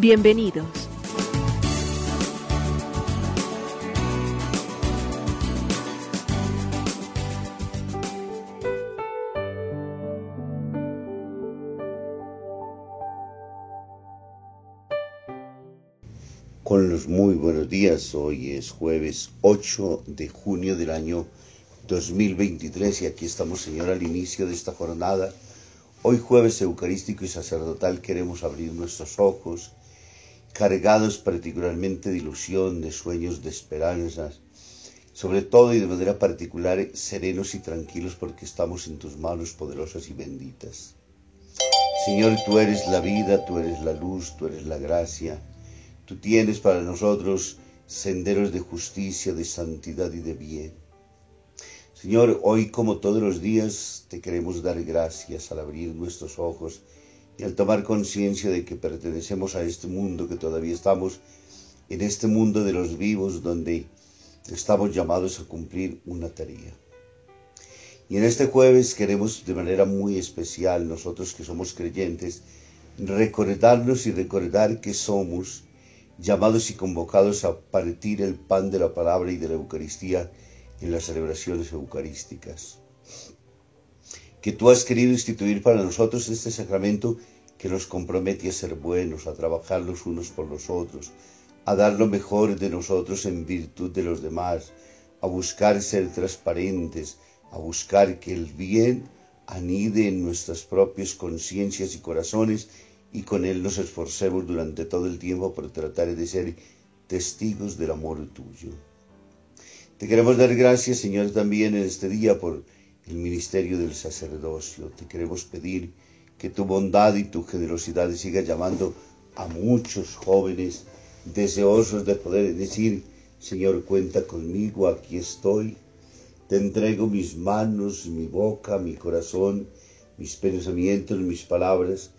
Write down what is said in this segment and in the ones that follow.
Bienvenidos. Con los muy buenos días, hoy es jueves 8 de junio del año 2023 y aquí estamos, Señor, al inicio de esta jornada. Hoy jueves eucarístico y sacerdotal queremos abrir nuestros ojos, cargados particularmente de ilusión, de sueños, de esperanzas, sobre todo y de manera particular serenos y tranquilos porque estamos en tus manos poderosas y benditas. Señor, tú eres la vida, tú eres la luz, tú eres la gracia, tú tienes para nosotros senderos de justicia, de santidad y de bien. Señor, hoy como todos los días te queremos dar gracias al abrir nuestros ojos y al tomar conciencia de que pertenecemos a este mundo, que todavía estamos en este mundo de los vivos donde estamos llamados a cumplir una tarea. Y en este jueves queremos de manera muy especial, nosotros que somos creyentes, recordarnos y recordar que somos llamados y convocados a partir el pan de la palabra y de la Eucaristía en las celebraciones eucarísticas. Que tú has querido instituir para nosotros este sacramento que nos compromete a ser buenos, a trabajar los unos por los otros, a dar lo mejor de nosotros en virtud de los demás, a buscar ser transparentes, a buscar que el bien anide en nuestras propias conciencias y corazones y con él nos esforcemos durante todo el tiempo por tratar de ser testigos del amor tuyo. Te queremos dar gracias, Señor, también en este día por el ministerio del sacerdocio. Te queremos pedir que tu bondad y tu generosidad siga llamando a muchos jóvenes deseosos de poder decir, Señor, cuenta conmigo, aquí estoy. Te entrego mis manos, mi boca, mi corazón, mis pensamientos, mis palabras.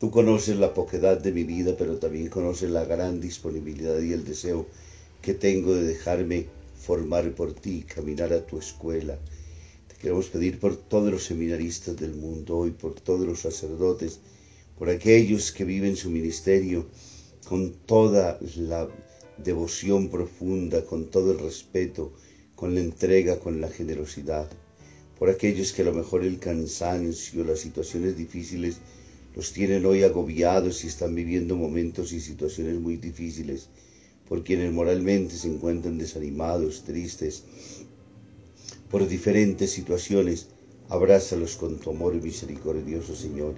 Tú conoces la poquedad de mi vida, pero también conoces la gran disponibilidad y el deseo que tengo de dejarme formar por ti, caminar a tu escuela. Queremos pedir por todos los seminaristas del mundo hoy, por todos los sacerdotes, por aquellos que viven su ministerio con toda la devoción profunda, con todo el respeto, con la entrega, con la generosidad, por aquellos que a lo mejor el cansancio, las situaciones difíciles los tienen hoy agobiados y están viviendo momentos y situaciones muy difíciles por quienes moralmente se encuentran desanimados, tristes, por diferentes situaciones, abrázalos con tu amor misericordioso, Señor.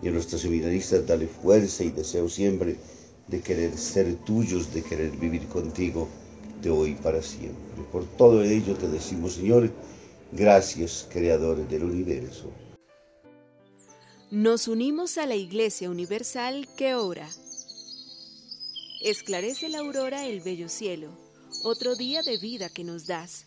Y a nuestros seminaristas dale fuerza y deseo siempre de querer ser tuyos, de querer vivir contigo de hoy para siempre. Por todo ello te decimos, Señor, gracias, Creador del universo. Nos unimos a la Iglesia Universal que ora. Esclarece la aurora el bello cielo, otro día de vida que nos das.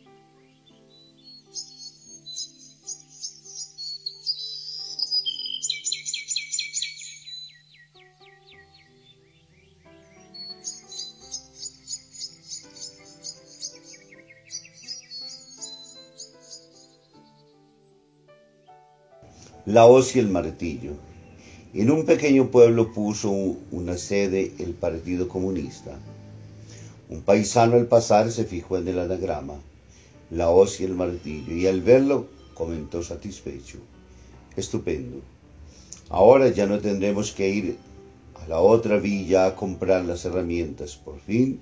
La hoz y el martillo. En un pequeño pueblo puso una sede el Partido Comunista. Un paisano al pasar se fijó en el anagrama, la hoz y el martillo, y al verlo comentó satisfecho. Estupendo. Ahora ya no tendremos que ir a la otra villa a comprar las herramientas. Por fin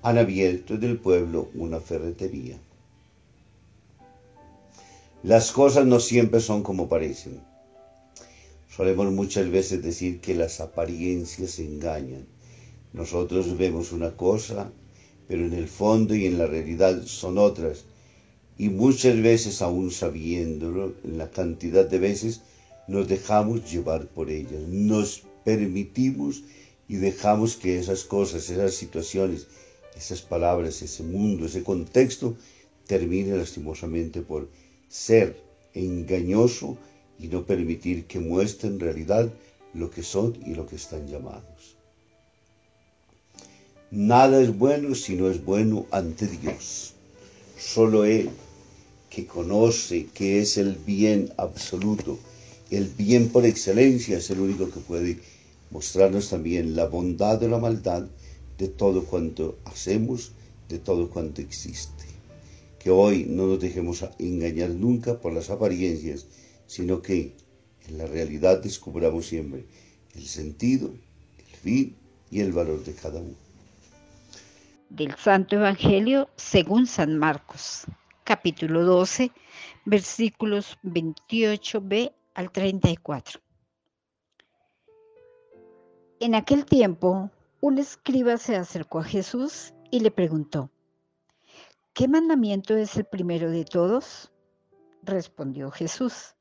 han abierto en el pueblo una ferretería. Las cosas no siempre son como parecen. Solemos muchas veces decir que las apariencias engañan. Nosotros vemos una cosa, pero en el fondo y en la realidad son otras. Y muchas veces, aún sabiéndolo, la cantidad de veces, nos dejamos llevar por ellas. Nos permitimos y dejamos que esas cosas, esas situaciones, esas palabras, ese mundo, ese contexto, termine lastimosamente por ser engañoso y no permitir que muestren en realidad lo que son y lo que están llamados. Nada es bueno si no es bueno ante Dios. Solo Él, que conoce que es el bien absoluto, el bien por excelencia, es el único que puede mostrarnos también la bondad o la maldad de todo cuanto hacemos, de todo cuanto existe. Que hoy no nos dejemos engañar nunca por las apariencias, sino que en la realidad descubramos siempre el sentido, el fin y el valor de cada uno. Del Santo Evangelio según San Marcos, capítulo 12, versículos 28b al 34. En aquel tiempo, un escriba se acercó a Jesús y le preguntó, ¿qué mandamiento es el primero de todos? Respondió Jesús,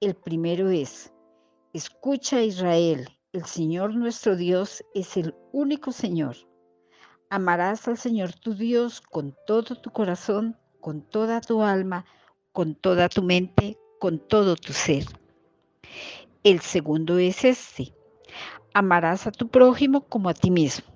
el primero es, escucha Israel, el Señor nuestro Dios es el único Señor. Amarás al Señor tu Dios con todo tu corazón, con toda tu alma, con toda tu mente, con todo tu ser. El segundo es este, amarás a tu prójimo como a ti mismo.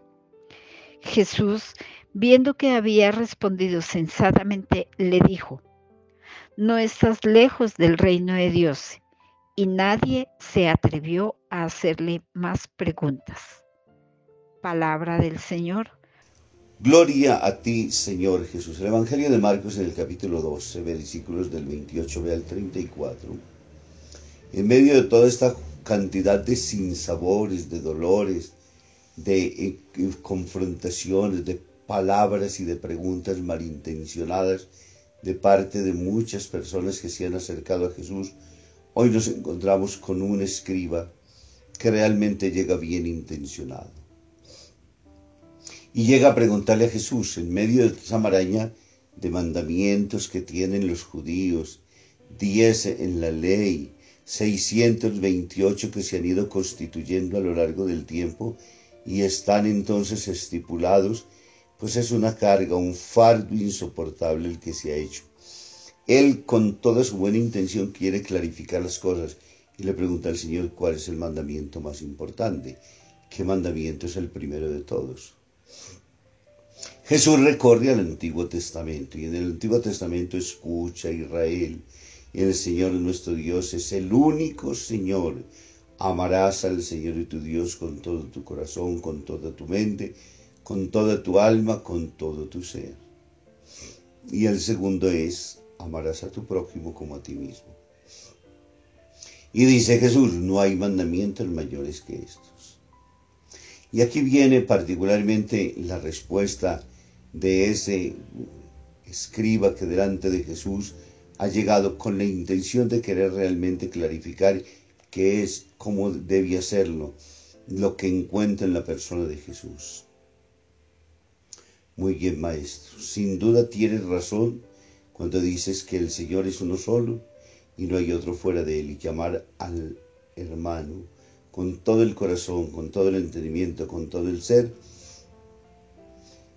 Jesús, viendo que había respondido sensatamente, le dijo, no estás lejos del reino de Dios. Y nadie se atrevió a hacerle más preguntas. Palabra del Señor. Gloria a ti, Señor Jesús. El Evangelio de Marcos en el capítulo 12, versículos del 28 al 34 en medio de toda esta cantidad de sinsabores, de dolores, de eh, confrontaciones, de palabras y de preguntas malintencionadas de parte de muchas personas que se han acercado a Jesús, hoy nos encontramos con un escriba que realmente llega bien intencionado. Y llega a preguntarle a Jesús, en medio de esa maraña de mandamientos que tienen los judíos, diez en la ley, 628 que se han ido constituyendo a lo largo del tiempo y están entonces estipulados, pues es una carga, un fardo insoportable el que se ha hecho. Él con toda su buena intención quiere clarificar las cosas y le pregunta al Señor cuál es el mandamiento más importante. ¿Qué mandamiento es el primero de todos? Jesús recorre al Antiguo Testamento y en el Antiguo Testamento escucha a Israel el Señor nuestro Dios es el único Señor. Amarás al Señor y tu Dios con todo tu corazón, con toda tu mente, con toda tu alma, con todo tu ser. Y el segundo es, amarás a tu prójimo como a ti mismo. Y dice Jesús, no hay mandamientos mayores que estos. Y aquí viene particularmente la respuesta de ese escriba que delante de Jesús ha llegado con la intención de querer realmente clarificar qué es, cómo debe hacerlo, lo que encuentra en la persona de Jesús. Muy bien, maestro. Sin duda tienes razón cuando dices que el Señor es uno solo y no hay otro fuera de él, y que amar al hermano con todo el corazón, con todo el entendimiento, con todo el ser,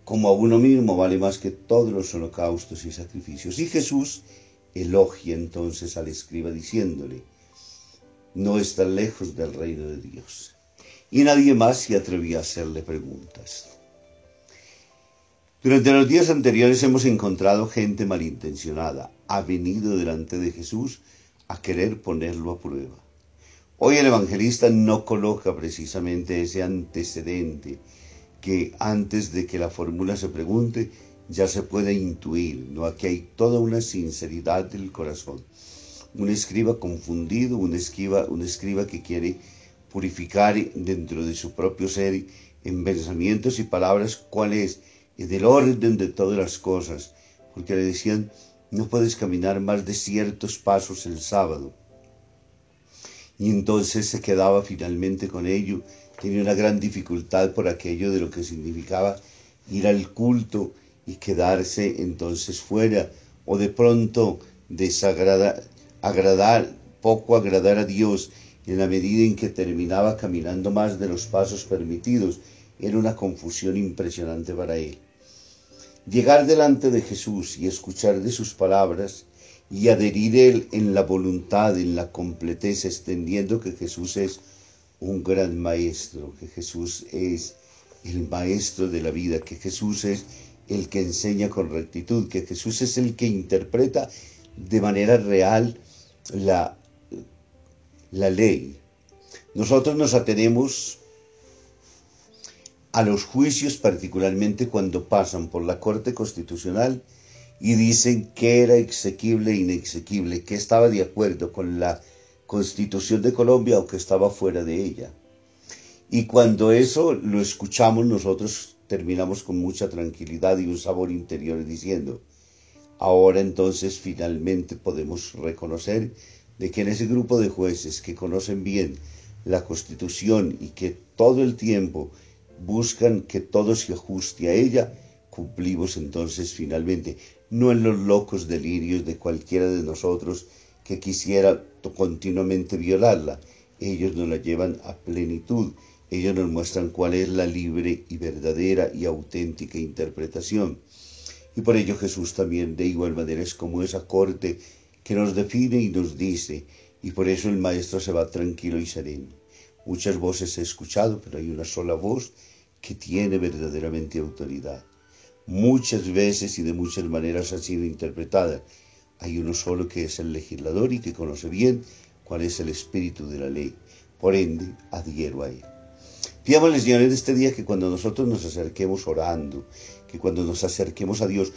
como a uno mismo vale más que todos los holocaustos y sacrificios. Y Jesús elogia entonces al escriba diciéndole, no está lejos del reino de Dios. Y nadie más se atrevía a hacerle preguntas. Durante los días anteriores hemos encontrado gente malintencionada, ha venido delante de Jesús a querer ponerlo a prueba. Hoy el evangelista no coloca precisamente ese antecedente que antes de que la fórmula se pregunte ya se puede intuir, ¿no? Aquí hay toda una sinceridad del corazón. Un escriba confundido, un escriba, un escriba que quiere purificar dentro de su propio ser en pensamientos y palabras cuál es del orden de todas las cosas, porque le decían, no puedes caminar más de ciertos pasos el sábado. Y entonces se quedaba finalmente con ello, tenía una gran dificultad por aquello de lo que significaba ir al culto y quedarse entonces fuera, o de pronto desagradar, agradar, poco agradar a Dios en la medida en que terminaba caminando más de los pasos permitidos, era una confusión impresionante para él. Llegar delante de Jesús y escuchar de sus palabras y adherir él en la voluntad, en la completez, extendiendo que Jesús es un gran maestro, que Jesús es el maestro de la vida, que Jesús es el que enseña con rectitud, que Jesús es el que interpreta de manera real la, la ley. Nosotros nos atenemos a los juicios, particularmente cuando pasan por la Corte Constitucional y dicen que era exequible e inexequible, que estaba de acuerdo con la Constitución de Colombia o que estaba fuera de ella. Y cuando eso lo escuchamos nosotros terminamos con mucha tranquilidad y un sabor interior diciendo, ahora entonces finalmente podemos reconocer de que en ese grupo de jueces que conocen bien la Constitución y que todo el tiempo buscan que todo se ajuste a ella, cumplimos entonces finalmente, no en los locos delirios de cualquiera de nosotros que quisiera continuamente violarla. Ellos nos la llevan a plenitud, ellos nos muestran cuál es la libre y verdadera y auténtica interpretación. Y por ello Jesús también de igual manera es como esa corte que nos define y nos dice, y por eso el Maestro se va tranquilo y sereno. Muchas voces he escuchado, pero hay una sola voz que tiene verdaderamente autoridad. Muchas veces y de muchas maneras ha sido interpretada. Hay uno solo que es el legislador y que conoce bien cuál es el espíritu de la ley. Por ende, adhiero a él. Pidámosle, Señor, en este día que cuando nosotros nos acerquemos orando, que cuando nos acerquemos a Dios,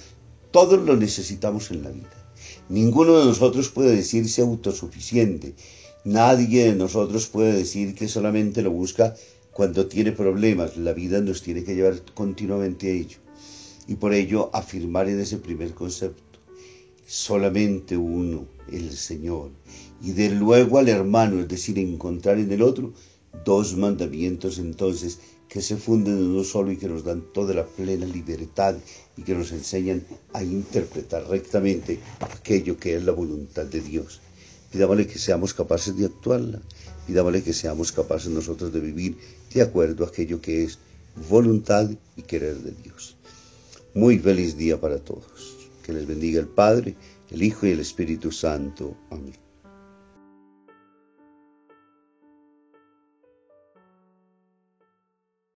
todos lo necesitamos en la vida. Ninguno de nosotros puede decirse autosuficiente. Nadie de nosotros puede decir que solamente lo busca cuando tiene problemas. La vida nos tiene que llevar continuamente a ello. Y por ello afirmar en ese primer concepto, solamente uno, el Señor. Y de luego al hermano, es decir, encontrar en el otro dos mandamientos entonces que se funden en uno solo y que nos dan toda la plena libertad y que nos enseñan a interpretar rectamente aquello que es la voluntad de Dios. Pidámosle que seamos capaces de actuarla, pidámosle que seamos capaces nosotros de vivir de acuerdo a aquello que es voluntad y querer de Dios. Muy feliz día para todos. Que les bendiga el Padre, el Hijo y el Espíritu Santo. Amén.